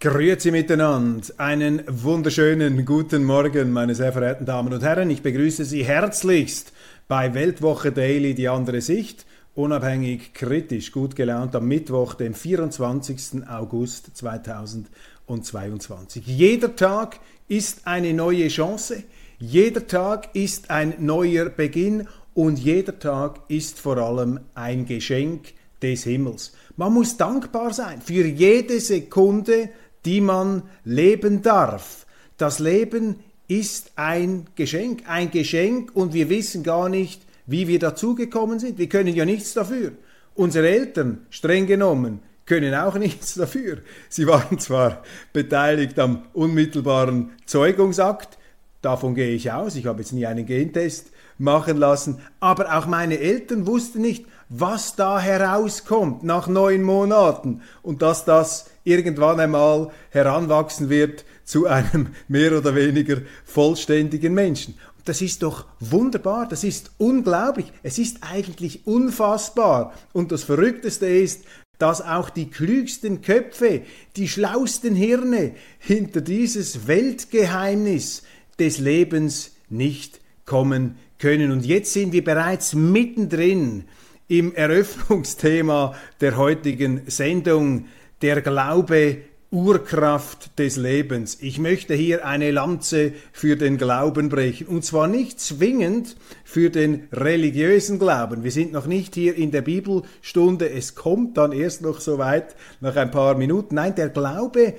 Grüezi miteinander. Einen wunderschönen guten Morgen, meine sehr verehrten Damen und Herren. Ich begrüße Sie herzlichst bei Weltwoche Daily, die andere Sicht. Unabhängig, kritisch, gut gelaunt am Mittwoch, dem 24. August 2022. Jeder Tag ist eine neue Chance. Jeder Tag ist ein neuer Beginn und jeder Tag ist vor allem ein Geschenk des Himmels. Man muss dankbar sein für jede Sekunde, die man leben darf. Das Leben ist ein Geschenk, ein Geschenk und wir wissen gar nicht, wie wir dazugekommen sind. Wir können ja nichts dafür. Unsere Eltern, streng genommen, können auch nichts dafür. Sie waren zwar beteiligt am unmittelbaren Zeugungsakt, davon gehe ich aus, ich habe jetzt nie einen Gentest machen lassen, aber auch meine Eltern wussten nicht, was da herauskommt nach neun Monaten und dass das irgendwann einmal heranwachsen wird zu einem mehr oder weniger vollständigen Menschen. Das ist doch wunderbar, das ist unglaublich, es ist eigentlich unfassbar. Und das Verrückteste ist, dass auch die klügsten Köpfe, die schlausten Hirne hinter dieses Weltgeheimnis des Lebens nicht kommen können. Und jetzt sind wir bereits mittendrin im Eröffnungsthema der heutigen Sendung, der Glaube Urkraft des Lebens. Ich möchte hier eine Lanze für den Glauben brechen. Und zwar nicht zwingend für den religiösen Glauben. Wir sind noch nicht hier in der Bibelstunde. Es kommt dann erst noch so weit nach ein paar Minuten. Nein, der Glaube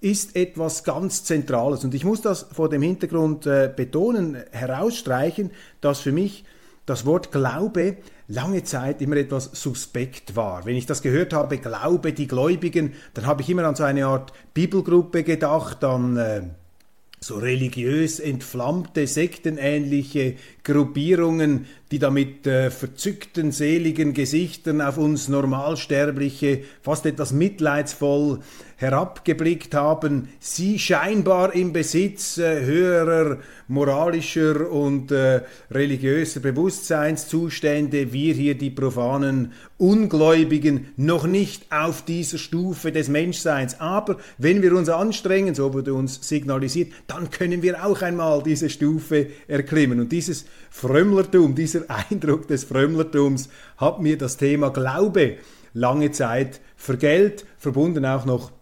ist etwas ganz Zentrales. Und ich muss das vor dem Hintergrund äh, betonen, herausstreichen, dass für mich das Wort Glaube lange Zeit immer etwas suspekt war. Wenn ich das gehört habe, Glaube, die Gläubigen, dann habe ich immer an so eine Art Bibelgruppe gedacht, an äh, so religiös entflammte, sektenähnliche Gruppierungen, die da mit äh, verzückten, seligen Gesichtern auf uns Normalsterbliche fast etwas mitleidsvoll herabgeblickt haben, sie scheinbar im Besitz äh, höherer moralischer und äh, religiöser Bewusstseinszustände, wir hier die profanen Ungläubigen noch nicht auf dieser Stufe des Menschseins. Aber wenn wir uns anstrengen, so wurde uns signalisiert, dann können wir auch einmal diese Stufe erklimmen. Und dieses Frömmlertum, dieser Eindruck des Frömmlertums hat mir das Thema Glaube lange Zeit vergällt, verbunden auch noch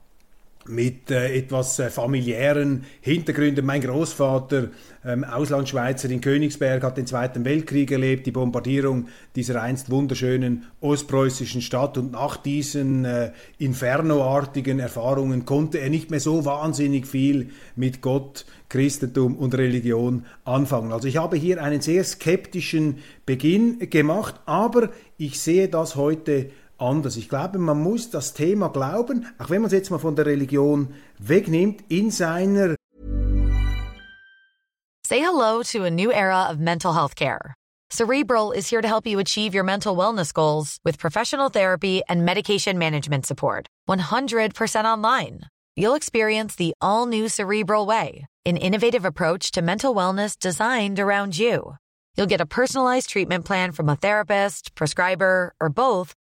mit äh, etwas äh, familiären Hintergründen. Mein Großvater, ähm, Auslandschweizer in Königsberg, hat den Zweiten Weltkrieg erlebt, die Bombardierung dieser einst wunderschönen ostpreußischen Stadt. Und nach diesen äh, infernoartigen Erfahrungen konnte er nicht mehr so wahnsinnig viel mit Gott, Christentum und Religion anfangen. Also ich habe hier einen sehr skeptischen Beginn gemacht, aber ich sehe das heute anders. Ich glaube, man muss das Thema Glauben, auch wenn man es jetzt mal von der Religion wegnimmt, in seiner Say hello to a new era of mental health care. Cerebral is here to help you achieve your mental wellness goals with professional therapy and medication management support. 100% online. You'll experience the all new Cerebral Way, an innovative approach to mental wellness designed around you. You'll get a personalized treatment plan from a therapist, prescriber, or both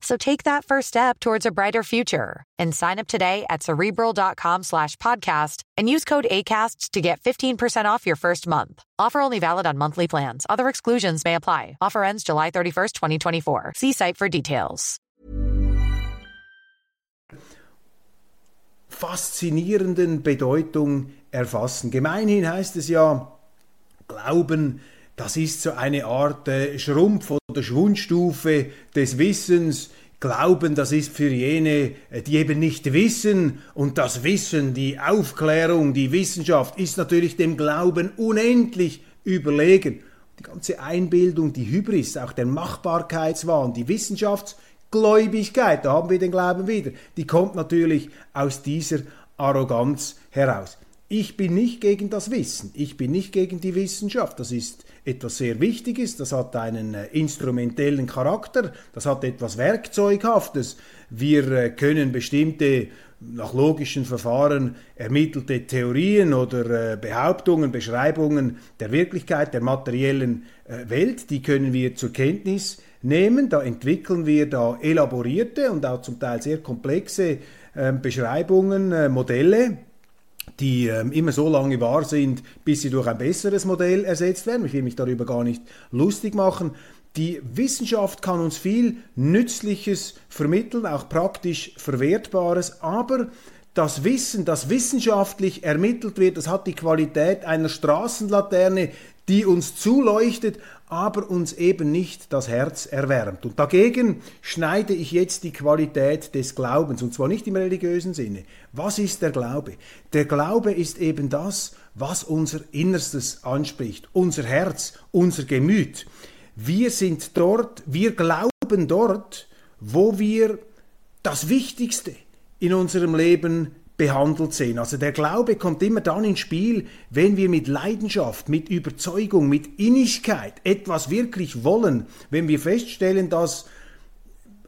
So take that first step towards a brighter future and sign up today at cerebral.com slash podcast and use code ACasts to get 15% off your first month. Offer only valid on monthly plans. Other exclusions may apply. Offer ends July 31st, 2024. See site for details. Faszinierenden Bedeutung erfassen. Gemeinhin heißt es ja, Glauben das ist so eine Art äh, Schrumpf oder Schwundstufe des Wissens. Glauben, das ist für jene, äh, die eben nicht wissen. Und das Wissen, die Aufklärung, die Wissenschaft ist natürlich dem Glauben unendlich überlegen. Die ganze Einbildung, die Hybris, auch der Machbarkeitswahn, die Wissenschaftsgläubigkeit, da haben wir den Glauben wieder, die kommt natürlich aus dieser Arroganz heraus. Ich bin nicht gegen das Wissen, ich bin nicht gegen die Wissenschaft. Das ist etwas sehr Wichtiges, das hat einen äh, instrumentellen Charakter, das hat etwas Werkzeughaftes. Wir äh, können bestimmte nach logischen Verfahren ermittelte Theorien oder äh, Behauptungen, Beschreibungen der Wirklichkeit, der materiellen Welt, die können wir zur Kenntnis nehmen. Da entwickeln wir da elaborierte und auch zum Teil sehr komplexe äh, Beschreibungen, Modelle die ähm, immer so lange wahr sind, bis sie durch ein besseres Modell ersetzt werden. Ich will mich darüber gar nicht lustig machen. Die Wissenschaft kann uns viel Nützliches vermitteln, auch praktisch Verwertbares, aber das Wissen, das wissenschaftlich ermittelt wird, das hat die Qualität einer Straßenlaterne, die uns zuleuchtet, aber uns eben nicht das Herz erwärmt. Und dagegen schneide ich jetzt die Qualität des Glaubens, und zwar nicht im religiösen Sinne. Was ist der Glaube? Der Glaube ist eben das, was unser Innerstes anspricht, unser Herz, unser Gemüt. Wir sind dort, wir glauben dort, wo wir das Wichtigste in unserem Leben behandelt sehen. Also der Glaube kommt immer dann ins Spiel, wenn wir mit Leidenschaft, mit Überzeugung, mit Innigkeit etwas wirklich wollen, wenn wir feststellen, dass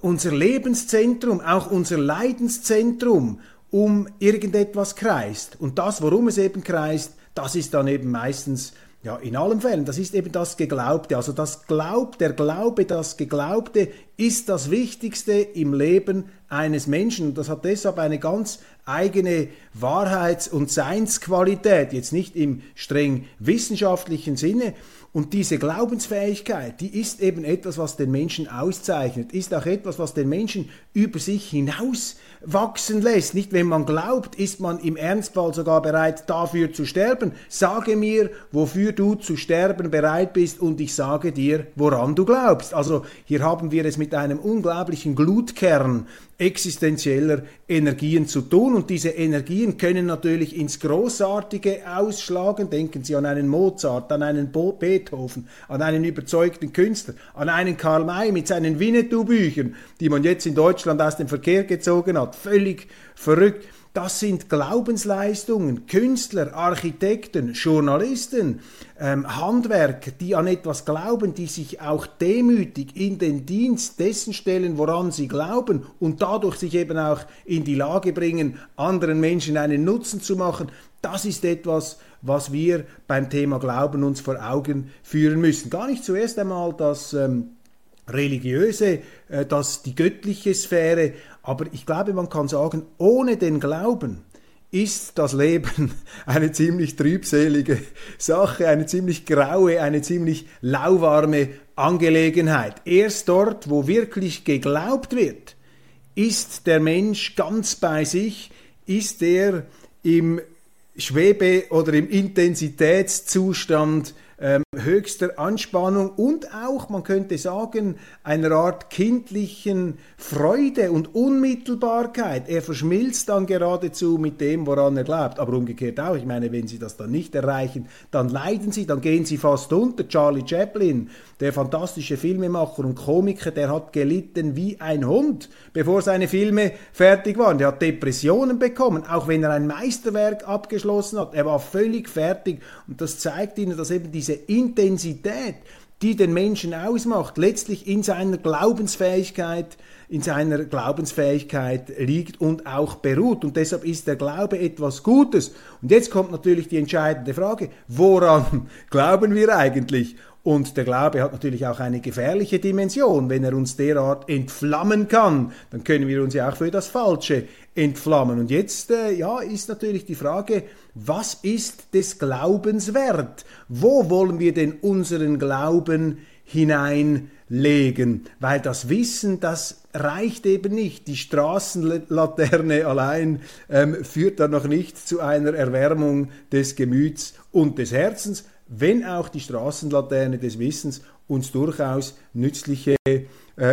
unser Lebenszentrum, auch unser Leidenszentrum um irgendetwas kreist. Und das, worum es eben kreist, das ist dann eben meistens ja, in allen Fällen, das ist eben das Geglaubte. Also das Glaub, der Glaube, das Geglaubte ist das Wichtigste im Leben eines Menschen. Und das hat deshalb eine ganz eigene Wahrheits- und Seinsqualität, jetzt nicht im streng wissenschaftlichen Sinne. Und diese Glaubensfähigkeit, die ist eben etwas, was den Menschen auszeichnet, ist auch etwas, was den Menschen über sich hinaus wachsen lässt. Nicht, wenn man glaubt, ist man im Ernstfall sogar bereit, dafür zu sterben. Sage mir, wofür du zu sterben bereit bist und ich sage dir, woran du glaubst. Also hier haben wir es mit einem unglaublichen Glutkern existenzieller Energien zu tun. Und diese Energien können natürlich ins Großartige ausschlagen. Denken Sie an einen Mozart, an einen Beethoven, an einen überzeugten Künstler, an einen Karl May mit seinen Winnetou-Büchern, die man jetzt in Deutschland aus dem Verkehr gezogen hat. Völlig verrückt. Das sind Glaubensleistungen, Künstler, Architekten, Journalisten, ähm, Handwerker, die an etwas glauben, die sich auch demütig in den Dienst dessen stellen, woran sie glauben und dadurch sich eben auch in die Lage bringen, anderen Menschen einen Nutzen zu machen. Das ist etwas, was wir beim Thema Glauben uns vor Augen führen müssen. Gar nicht zuerst einmal das ähm, religiöse, äh, das die göttliche Sphäre, aber ich glaube, man kann sagen, ohne den Glauben ist das Leben eine ziemlich trübselige Sache, eine ziemlich graue, eine ziemlich lauwarme Angelegenheit. Erst dort, wo wirklich geglaubt wird, ist der Mensch ganz bei sich, ist er im Schwebe- oder im Intensitätszustand ähm, höchster Anspannung und auch, man könnte sagen, einer Art kindlichen Freude und Unmittelbarkeit. Er verschmilzt dann geradezu mit dem, woran er glaubt. Aber umgekehrt auch. Ich meine, wenn Sie das dann nicht erreichen, dann leiden Sie, dann gehen Sie fast unter. Charlie Chaplin, der fantastische Filmemacher und Komiker, der hat gelitten wie ein Hund, bevor seine Filme fertig waren. Der hat Depressionen bekommen, auch wenn er ein Meisterwerk abgeschlossen hat. Er war völlig fertig und das zeigt Ihnen, dass eben diese diese Intensität, die den Menschen ausmacht, letztlich in seiner Glaubensfähigkeit, in seiner Glaubensfähigkeit liegt und auch beruht. Und deshalb ist der Glaube etwas Gutes. Und jetzt kommt natürlich die entscheidende Frage, woran glauben wir eigentlich? Und der Glaube hat natürlich auch eine gefährliche Dimension. Wenn er uns derart entflammen kann, dann können wir uns ja auch für das Falsche entflammen. Und jetzt äh, ja, ist natürlich die Frage, was ist des Glaubens wert? Wo wollen wir denn unseren Glauben hineinlegen? Weil das Wissen, das reicht eben nicht. Die Straßenlaterne allein ähm, führt dann noch nicht zu einer Erwärmung des Gemüts und des Herzens, wenn auch die Straßenlaterne des Wissens uns durchaus nützliche, äh,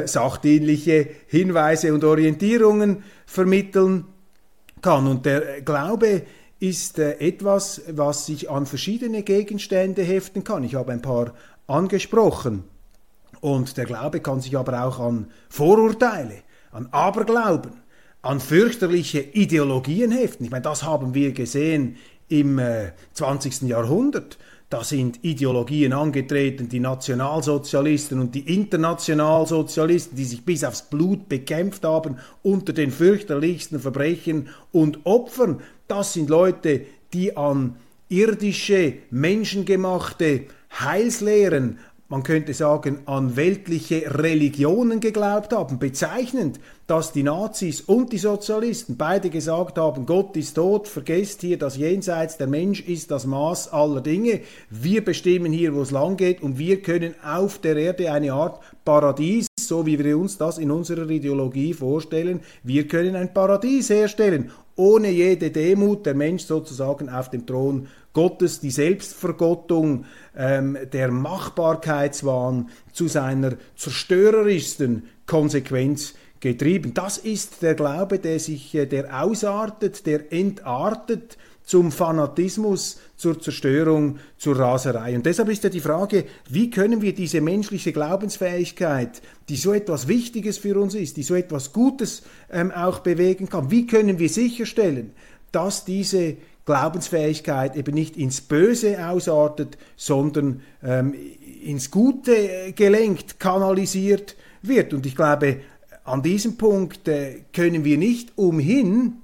sachdienliche Hinweise und Orientierungen vermitteln kann. Und der Glaube ist äh, etwas, was sich an verschiedene Gegenstände heften kann. Ich habe ein paar angesprochen. Und der Glaube kann sich aber auch an Vorurteile, an Aberglauben, an fürchterliche Ideologien heften. Ich meine, das haben wir gesehen im äh, 20. Jahrhundert. Da sind Ideologien angetreten, die Nationalsozialisten und die Internationalsozialisten, die sich bis aufs Blut bekämpft haben unter den fürchterlichsten Verbrechen und Opfern. Das sind Leute, die an irdische, menschengemachte Heilslehren, man könnte sagen, an weltliche Religionen geglaubt haben. Bezeichnend, dass die Nazis und die Sozialisten beide gesagt haben, Gott ist tot, vergesst hier das Jenseits, der Mensch ist das Maß aller Dinge, wir bestimmen hier, wo es lang geht und wir können auf der Erde eine Art Paradies, so wie wir uns das in unserer Ideologie vorstellen, wir können ein Paradies herstellen, ohne jede Demut, der Mensch sozusagen auf dem Thron Gottes, die Selbstvergottung, ähm, der Machbarkeitswahn zu seiner zerstörerischsten Konsequenz getrieben. Das ist der Glaube, der sich, äh, der ausartet, der entartet zum Fanatismus, zur Zerstörung, zur Raserei. Und deshalb ist ja die Frage, wie können wir diese menschliche Glaubensfähigkeit, die so etwas Wichtiges für uns ist, die so etwas Gutes ähm, auch bewegen kann, wie können wir sicherstellen, dass diese Glaubensfähigkeit eben nicht ins Böse ausartet, sondern ähm, ins Gute gelenkt, kanalisiert wird. Und ich glaube, an diesem Punkt äh, können wir nicht umhin,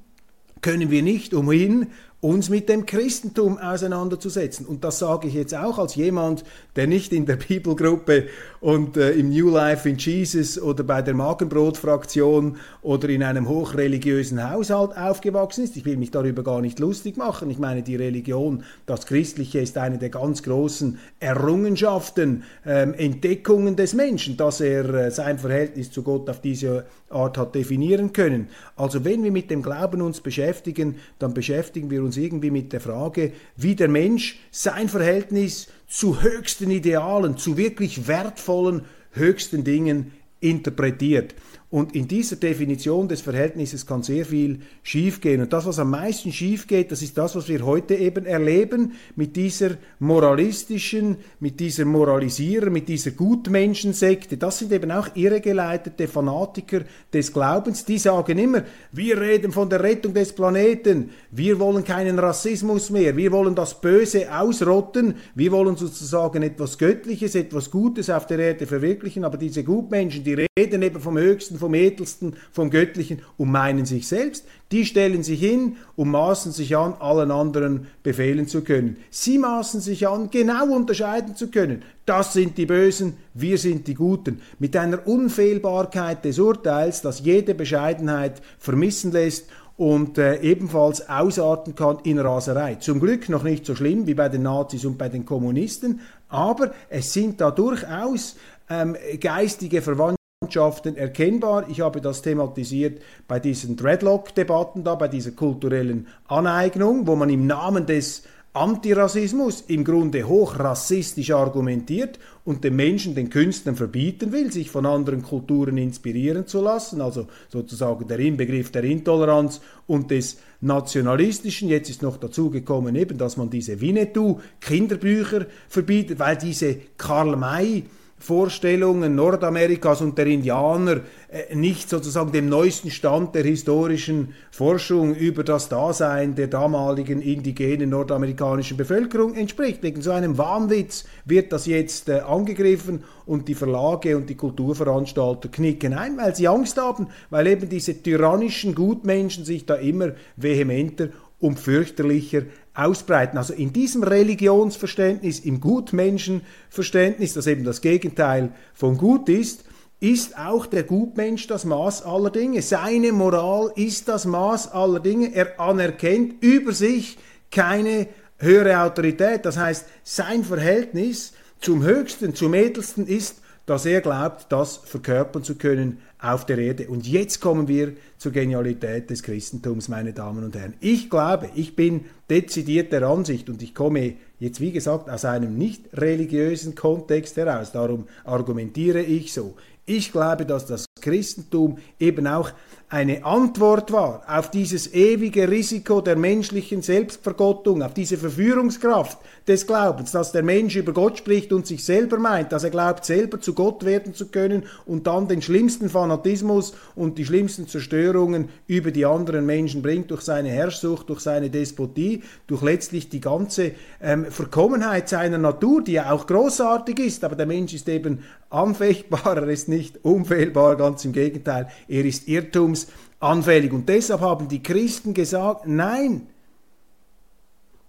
können wir nicht umhin, uns mit dem Christentum auseinanderzusetzen. Und das sage ich jetzt auch als jemand, der nicht in der Bibelgruppe und äh, im New Life in Jesus oder bei der Magenbrot-Fraktion oder in einem hochreligiösen Haushalt aufgewachsen ist. Ich will mich darüber gar nicht lustig machen. Ich meine, die Religion, das Christliche, ist eine der ganz großen Errungenschaften, ähm, Entdeckungen des Menschen, dass er äh, sein Verhältnis zu Gott auf diese Art hat definieren können. Also wenn wir mit dem Glauben uns beschäftigen, dann beschäftigen wir uns irgendwie mit der Frage, wie der Mensch sein Verhältnis zu höchsten Idealen, zu wirklich wertvollen höchsten Dingen interpretiert. Und in dieser Definition des Verhältnisses kann sehr viel schiefgehen. Und das, was am meisten schief geht, das ist das, was wir heute eben erleben mit dieser moralistischen, mit dieser Moralisierer, mit dieser Gutmenschensekte. Das sind eben auch irregeleitete Fanatiker des Glaubens. Die sagen immer, wir reden von der Rettung des Planeten, wir wollen keinen Rassismus mehr, wir wollen das Böse ausrotten, wir wollen sozusagen etwas Göttliches, etwas Gutes auf der Erde verwirklichen. Aber diese Gutmenschen, die reden eben vom Höchsten, vom Edelsten, vom Göttlichen und meinen sich selbst. Die stellen sich hin und maßen sich an, allen anderen befehlen zu können. Sie maßen sich an, genau unterscheiden zu können. Das sind die Bösen, wir sind die Guten. Mit einer Unfehlbarkeit des Urteils, das jede Bescheidenheit vermissen lässt und äh, ebenfalls ausarten kann in Raserei. Zum Glück noch nicht so schlimm wie bei den Nazis und bei den Kommunisten, aber es sind da durchaus ähm, geistige Verwandtschaften Mannschaften erkennbar. Ich habe das thematisiert bei diesen Dreadlock-Debatten da, bei dieser kulturellen Aneignung, wo man im Namen des Antirassismus im Grunde hochrassistisch argumentiert und den Menschen, den Künstlern verbieten will, sich von anderen Kulturen inspirieren zu lassen, also sozusagen der Inbegriff der Intoleranz und des Nationalistischen. Jetzt ist noch dazu gekommen eben, dass man diese Winnetou-Kinderbücher verbietet, weil diese Karl May Vorstellungen Nordamerikas und der Indianer äh, nicht sozusagen dem neuesten Stand der historischen Forschung über das Dasein der damaligen indigenen nordamerikanischen Bevölkerung entspricht. Wegen so einem Wahnwitz wird das jetzt äh, angegriffen und die Verlage und die Kulturveranstalter knicken ein, weil sie Angst haben, weil eben diese tyrannischen Gutmenschen sich da immer vehementer und fürchterlicher ausbreiten. Also in diesem Religionsverständnis, im Gutmenschenverständnis, das eben das Gegenteil von gut ist, ist auch der Gutmensch das Maß aller Dinge. Seine Moral ist das Maß aller Dinge. Er anerkennt über sich keine höhere Autorität. Das heißt, sein Verhältnis zum Höchsten, zum Edelsten ist, dass er glaubt, das verkörpern zu können auf der Erde. Und jetzt kommen wir zur Genialität des Christentums, meine Damen und Herren. Ich glaube, ich bin dezidiert der Ansicht und ich komme jetzt, wie gesagt, aus einem nicht religiösen Kontext heraus. Darum argumentiere ich so. Ich glaube, dass das Christentum eben auch eine Antwort war auf dieses ewige Risiko der menschlichen Selbstvergottung, auf diese Verführungskraft des Glaubens, dass der Mensch über Gott spricht und sich selber meint, dass er glaubt, selber zu Gott werden zu können und dann den schlimmsten Fanatismus und die schlimmsten Zerstörungen über die anderen Menschen bringt durch seine Herrschsucht, durch seine Despotie, durch letztlich die ganze ähm, Verkommenheit seiner Natur, die ja auch großartig ist, aber der Mensch ist eben anfechtbar, er ist nicht unfehlbar, ganz im Gegenteil, er ist irrtumsanfällig. Und deshalb haben die Christen gesagt, nein,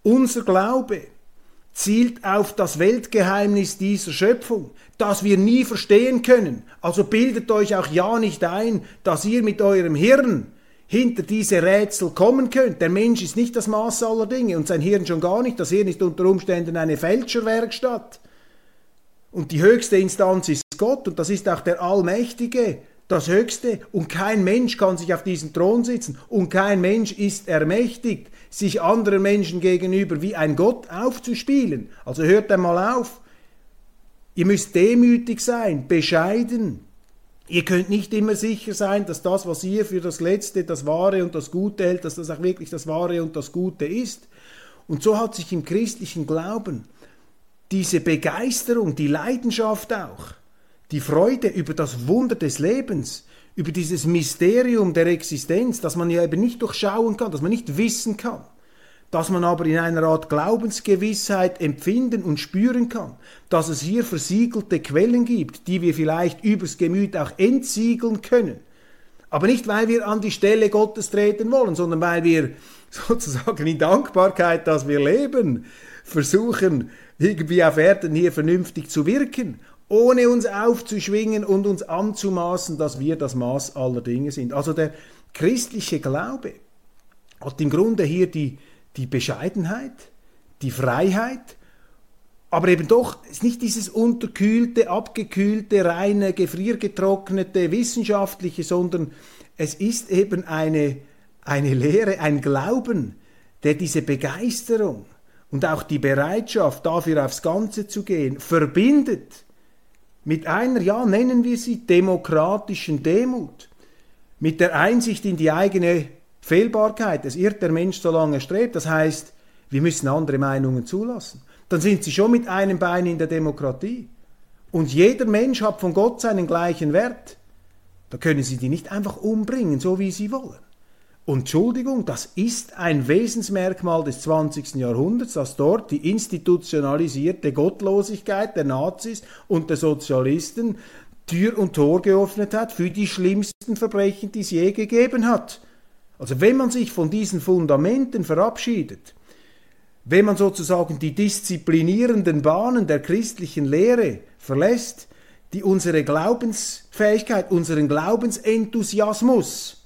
unser Glaube zielt auf das Weltgeheimnis dieser Schöpfung, das wir nie verstehen können. Also bildet euch auch ja nicht ein, dass ihr mit eurem Hirn hinter diese Rätsel kommen könnt. Der Mensch ist nicht das Maß aller Dinge und sein Hirn schon gar nicht. Das Hirn ist unter Umständen eine Fälscherwerkstatt. Und die höchste Instanz ist Gott und das ist auch der Allmächtige, das Höchste. Und kein Mensch kann sich auf diesen Thron sitzen und kein Mensch ist ermächtigt, sich anderen Menschen gegenüber wie ein Gott aufzuspielen. Also hört einmal auf. Ihr müsst demütig sein, bescheiden. Ihr könnt nicht immer sicher sein, dass das, was ihr für das Letzte, das Wahre und das Gute hält, dass das auch wirklich das Wahre und das Gute ist. Und so hat sich im christlichen Glauben diese Begeisterung, die Leidenschaft auch, die Freude über das Wunder des Lebens, über dieses Mysterium der Existenz, das man ja eben nicht durchschauen kann, das man nicht wissen kann, dass man aber in einer Art Glaubensgewissheit empfinden und spüren kann, dass es hier versiegelte Quellen gibt, die wir vielleicht übers Gemüt auch entsiegeln können. Aber nicht, weil wir an die Stelle Gottes treten wollen, sondern weil wir sozusagen in Dankbarkeit, dass wir leben, versuchen, irgendwie auf Erden hier vernünftig zu wirken, ohne uns aufzuschwingen und uns anzumaßen, dass wir das Maß aller Dinge sind. Also der christliche Glaube hat im Grunde hier die, die Bescheidenheit, die Freiheit, aber eben doch ist nicht dieses unterkühlte, abgekühlte, reine, gefriergetrocknete, wissenschaftliche, sondern es ist eben eine, eine Lehre, ein Glauben, der diese Begeisterung, und auch die Bereitschaft, dafür aufs Ganze zu gehen, verbindet mit einer, ja, nennen wir sie, demokratischen Demut, mit der Einsicht in die eigene Fehlbarkeit. Es irrt der Mensch, solange er strebt. Das heißt, wir müssen andere Meinungen zulassen. Dann sind sie schon mit einem Bein in der Demokratie. Und jeder Mensch hat von Gott seinen gleichen Wert. Da können sie die nicht einfach umbringen, so wie sie wollen. Und Entschuldigung, das ist ein Wesensmerkmal des 20. Jahrhunderts, dass dort die institutionalisierte Gottlosigkeit der Nazis und der Sozialisten Tür und Tor geöffnet hat für die schlimmsten Verbrechen, die es je gegeben hat. Also wenn man sich von diesen Fundamenten verabschiedet, wenn man sozusagen die disziplinierenden Bahnen der christlichen Lehre verlässt, die unsere Glaubensfähigkeit, unseren Glaubensenthusiasmus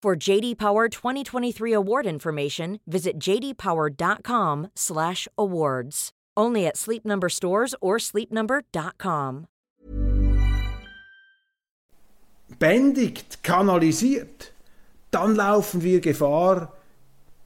For JD Power 2023 award information, visit jdpower.com/awards. Only at Sleep Number stores or sleepnumber.com. Bändigt, kanalisiert, dann laufen wir Gefahr,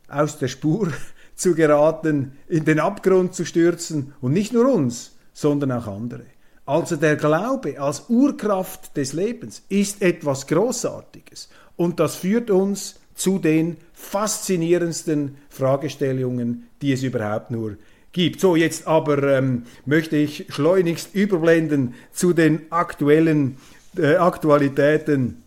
aus der Spur zu geraten, in den Abgrund zu stürzen und nicht nur uns, sondern auch andere. Also der Glaube als Urkraft des Lebens ist etwas Großartiges und das führt uns zu den faszinierendsten Fragestellungen, die es überhaupt nur gibt. So, jetzt aber ähm, möchte ich schleunigst überblenden zu den aktuellen äh, Aktualitäten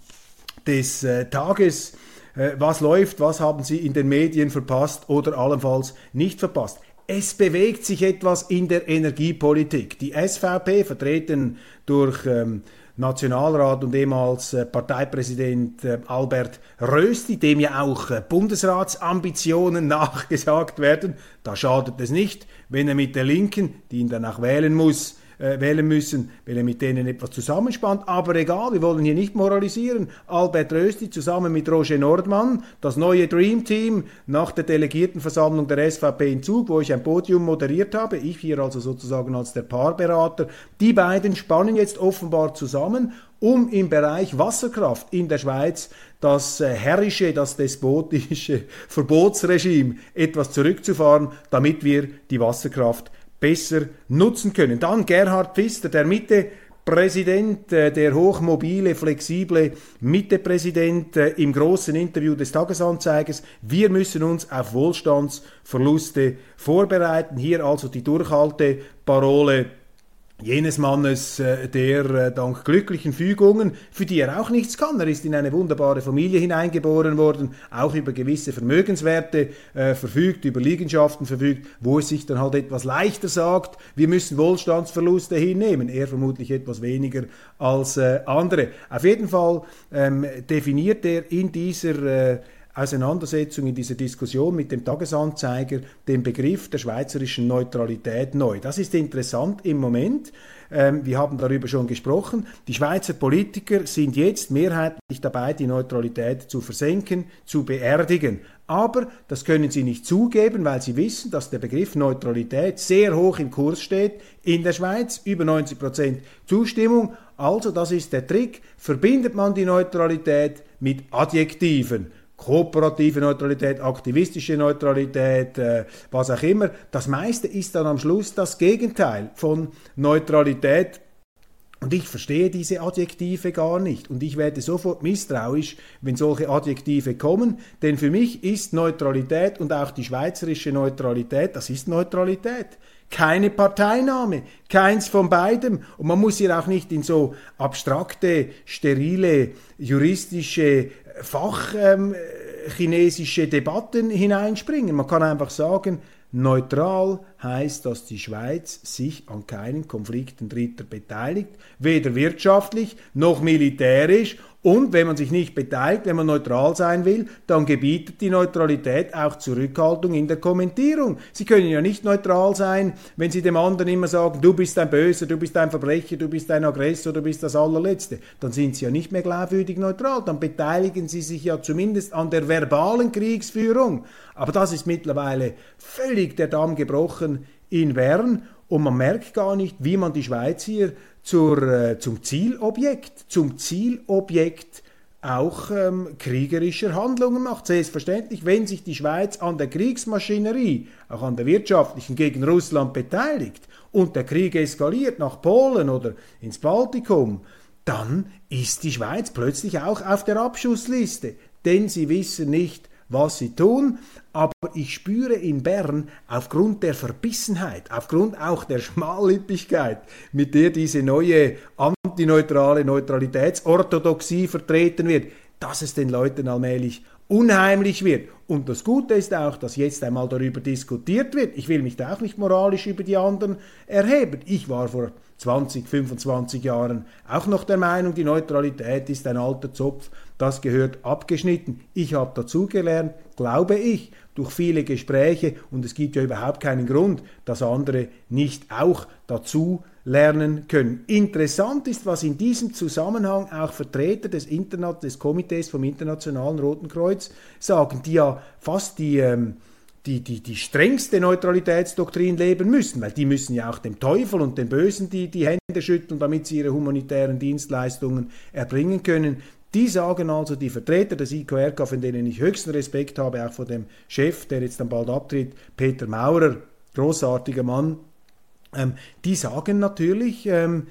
des äh, Tages. Äh, was läuft, was haben Sie in den Medien verpasst oder allenfalls nicht verpasst? Es bewegt sich etwas in der Energiepolitik. Die SVP, vertreten durch ähm, Nationalrat und ehemals äh, Parteipräsident äh, Albert Rösti, dem ja auch äh, Bundesratsambitionen nachgesagt werden. Da schadet es nicht, wenn er mit der Linken, die ihn dann auch wählen muss, äh, wählen müssen, wenn er mit denen etwas zusammenspannt. Aber egal, wir wollen hier nicht moralisieren. Albert Rösti zusammen mit Roger Nordmann, das neue Dream Team nach der Delegiertenversammlung der SVP in Zug, wo ich ein Podium moderiert habe, ich hier also sozusagen als der Paarberater. Die beiden spannen jetzt offenbar zusammen um im Bereich Wasserkraft in der Schweiz das äh, herrische, das despotische Verbotsregime etwas zurückzufahren, damit wir die Wasserkraft besser nutzen können. Dann Gerhard Pfister, der Mitte. Präsident, äh, der hochmobile, flexible Mitte-Präsident äh, im großen Interview des Tagesanzeigers. Wir müssen uns auf Wohlstandsverluste vorbereiten. Hier also die Durchhalteparole jenes Mannes, äh, der äh, dank glücklichen Fügungen, für die er auch nichts kann, er ist in eine wunderbare Familie hineingeboren worden, auch über gewisse Vermögenswerte äh, verfügt, über Liegenschaften verfügt, wo es sich dann halt etwas leichter sagt, wir müssen Wohlstandsverluste hinnehmen, er vermutlich etwas weniger als äh, andere. Auf jeden Fall ähm, definiert er in dieser äh, Auseinandersetzung, in dieser Diskussion mit dem Tagesanzeiger den Begriff der schweizerischen Neutralität neu. Das ist interessant im Moment. Ähm, wir haben darüber schon gesprochen. Die Schweizer Politiker sind jetzt mehrheitlich dabei, die Neutralität zu versenken, zu beerdigen. Aber das können sie nicht zugeben, weil sie wissen, dass der Begriff Neutralität sehr hoch im Kurs steht in der Schweiz, über 90 Prozent Zustimmung. Also, das ist der Trick. Verbindet man die Neutralität mit Adjektiven kooperative Neutralität, aktivistische Neutralität, äh, was auch immer. Das meiste ist dann am Schluss das Gegenteil von Neutralität. Und ich verstehe diese Adjektive gar nicht. Und ich werde sofort misstrauisch, wenn solche Adjektive kommen. Denn für mich ist Neutralität und auch die schweizerische Neutralität, das ist Neutralität. Keine Parteinahme, keins von beidem. Und man muss hier auch nicht in so abstrakte, sterile, juristische fachchinesische ähm, Debatten hineinspringen. Man kann einfach sagen, neutral heißt, dass die Schweiz sich an keinen Konflikten Dritter beteiligt, weder wirtschaftlich noch militärisch und wenn man sich nicht beteiligt, wenn man neutral sein will, dann gebietet die Neutralität auch Zurückhaltung in der Kommentierung. Sie können ja nicht neutral sein, wenn Sie dem anderen immer sagen, du bist ein Böser, du bist ein Verbrecher, du bist ein Aggressor, du bist das allerletzte. Dann sind Sie ja nicht mehr glaubwürdig neutral. Dann beteiligen Sie sich ja zumindest an der verbalen Kriegsführung. Aber das ist mittlerweile völlig der Damm gebrochen in Bern und man merkt gar nicht, wie man die Schweiz hier zur, äh, zum Zielobjekt, zum Zielobjekt auch ähm, kriegerischer Handlungen macht. Selbstverständlich, wenn sich die Schweiz an der Kriegsmaschinerie, auch an der wirtschaftlichen gegen Russland beteiligt und der Krieg eskaliert nach Polen oder ins Baltikum, dann ist die Schweiz plötzlich auch auf der Abschussliste, denn sie wissen nicht, was sie tun, aber ich spüre in Bern aufgrund der Verbissenheit, aufgrund auch der Schmallippigkeit, mit der diese neue antineutrale Neutralitätsorthodoxie vertreten wird, dass es den Leuten allmählich unheimlich wird. Und das Gute ist auch, dass jetzt einmal darüber diskutiert wird. Ich will mich da auch nicht moralisch über die anderen erheben. Ich war vor 20, 25 Jahren auch noch der Meinung, die Neutralität ist ein alter Zopf, das gehört abgeschnitten. Ich habe dazugelernt, glaube ich, durch viele Gespräche und es gibt ja überhaupt keinen Grund, dass andere nicht auch dazu lernen können. Interessant ist, was in diesem Zusammenhang auch Vertreter des, Internet, des Komitees vom Internationalen Roten Kreuz sagen, die ja fast die ähm, die, die, die strengste Neutralitätsdoktrin leben müssen, weil die müssen ja auch dem Teufel und dem Bösen die, die Hände schütteln, damit sie ihre humanitären Dienstleistungen erbringen können. Die sagen also, die Vertreter des IQRK, von denen ich höchsten Respekt habe, auch vor dem Chef, der jetzt dann bald abtritt, Peter Maurer, großartiger Mann, ähm, die sagen natürlich, ähm,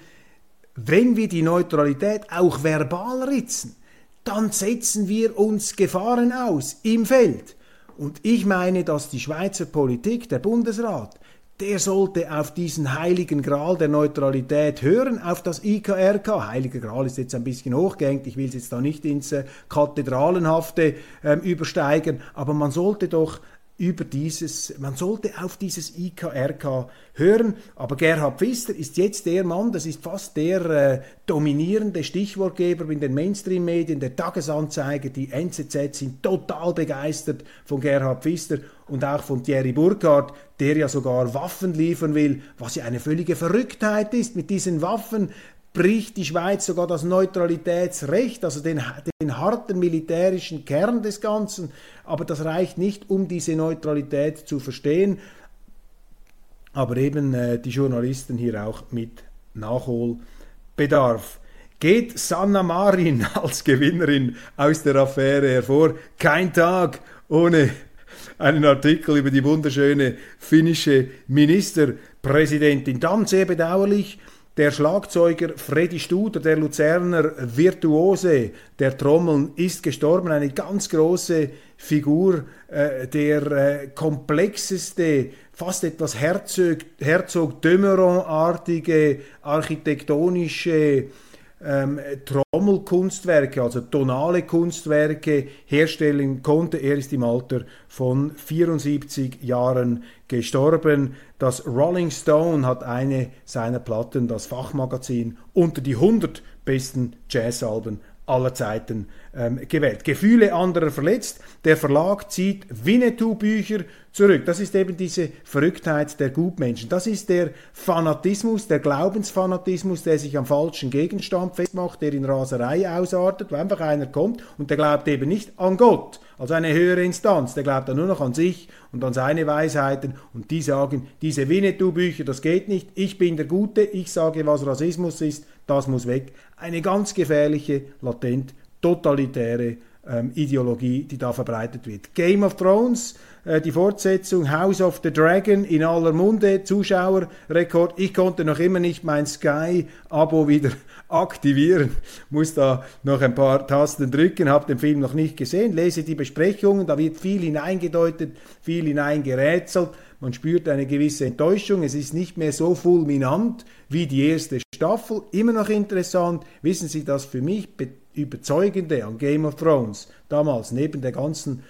wenn wir die Neutralität auch verbal ritzen, dann setzen wir uns Gefahren aus im Feld. Und ich meine, dass die Schweizer Politik, der Bundesrat, der sollte auf diesen heiligen Gral der Neutralität hören, auf das IKRK. Heiliger Gral ist jetzt ein bisschen hochgehängt, ich will es jetzt da nicht ins äh, Kathedralenhafte äh, übersteigen, aber man sollte doch über dieses, man sollte auf dieses IKRK hören, aber Gerhard Pfister ist jetzt der Mann, das ist fast der äh, dominierende Stichwortgeber in den Mainstream-Medien, der Tagesanzeiger, die NZZ sind total begeistert von Gerhard Pfister und auch von Thierry Burkhardt, der ja sogar Waffen liefern will, was ja eine völlige Verrücktheit ist mit diesen Waffen bricht die Schweiz sogar das Neutralitätsrecht, also den, den harten militärischen Kern des Ganzen. Aber das reicht nicht, um diese Neutralität zu verstehen. Aber eben äh, die Journalisten hier auch mit Nachholbedarf. Geht Sanna Marin als Gewinnerin aus der Affäre hervor? Kein Tag ohne einen Artikel über die wunderschöne finnische Ministerpräsidentin. Dann sehr bedauerlich, der Schlagzeuger Freddy Studer, der Luzerner Virtuose der Trommeln, ist gestorben. Eine ganz große Figur, äh, der äh, komplexeste, fast etwas Herzog, Herzog Dömeron-artige architektonische ähm, Trommelkunstwerke, also tonale Kunstwerke herstellen konnte. Er ist im Alter von 74 Jahren gestorben. Das Rolling Stone hat eine seiner Platten, das Fachmagazin, unter die 100 besten Jazzalben aller Zeiten ähm, gewählt. Gefühle anderer verletzt. Der Verlag zieht Winnetou-Bücher zurück. Das ist eben diese Verrücktheit der Gutmenschen. Das ist der Fanatismus, der Glaubensfanatismus, der sich am falschen Gegenstand festmacht, der in Raserei ausartet, wo einfach einer kommt und der glaubt eben nicht an Gott, also eine höhere Instanz, der glaubt dann nur noch an sich und an seine Weisheiten und die sagen, diese Winnetou-Bücher, das geht nicht, ich bin der Gute, ich sage, was Rassismus ist, das muss weg. Eine ganz gefährliche, latent totalitäre ähm, Ideologie, die da verbreitet wird. Game of Thrones, äh, die Fortsetzung House of the Dragon in aller Munde, Zuschauerrekord. Ich konnte noch immer nicht mein Sky-Abo wieder aktivieren, muss da noch ein paar Tasten drücken, habe den Film noch nicht gesehen, lese die Besprechungen, da wird viel hineingedeutet, viel hineingerätselt. Man spürt eine gewisse Enttäuschung. Es ist nicht mehr so fulminant wie die erste Staffel. Immer noch interessant. Wissen Sie, das für mich überzeugende an Game of Thrones damals, neben der ganzen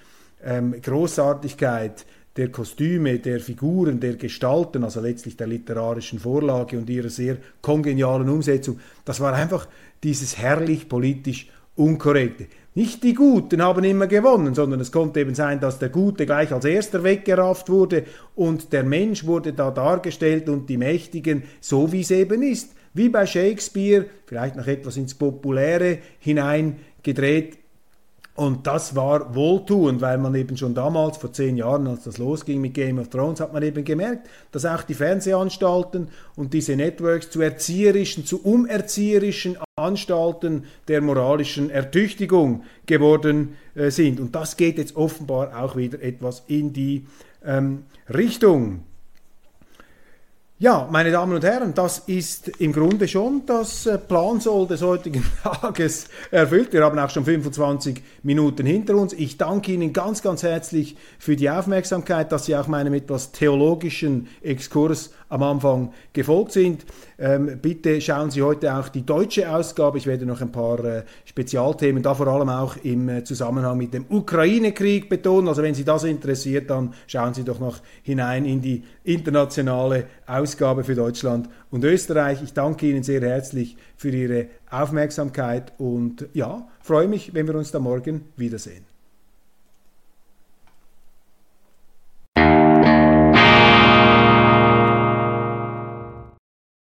ähm, Großartigkeit der Kostüme, der Figuren, der Gestalten, also letztlich der literarischen Vorlage und ihrer sehr kongenialen Umsetzung, das war einfach dieses herrlich politisch Unkorrekte. Nicht die Guten haben immer gewonnen, sondern es konnte eben sein, dass der Gute gleich als erster weggerafft wurde und der Mensch wurde da dargestellt und die Mächtigen, so wie es eben ist wie bei Shakespeare, vielleicht noch etwas ins Populäre hineingedreht. Und das war wohltuend, weil man eben schon damals, vor zehn Jahren, als das losging mit Game of Thrones, hat man eben gemerkt, dass auch die Fernsehanstalten und diese Networks zu erzieherischen, zu umerzieherischen Anstalten der moralischen Ertüchtigung geworden äh, sind. Und das geht jetzt offenbar auch wieder etwas in die ähm, Richtung. Ja, meine Damen und Herren, das ist im Grunde schon das äh, Plansoll des heutigen Tages erfüllt. Wir haben auch schon 25 Minuten hinter uns. Ich danke Ihnen ganz, ganz herzlich für die Aufmerksamkeit, dass Sie auch meinem etwas theologischen Exkurs am Anfang gefolgt sind. Ähm, bitte schauen Sie heute auch die deutsche Ausgabe. Ich werde noch ein paar äh, Spezialthemen, da vor allem auch im äh, Zusammenhang mit dem Ukraine-Krieg betonen. Also wenn Sie das interessiert, dann schauen Sie doch noch hinein in die internationale Ausgabe für Deutschland und Österreich. Ich danke Ihnen sehr herzlich für Ihre Aufmerksamkeit und ja, freue mich, wenn wir uns da morgen wiedersehen.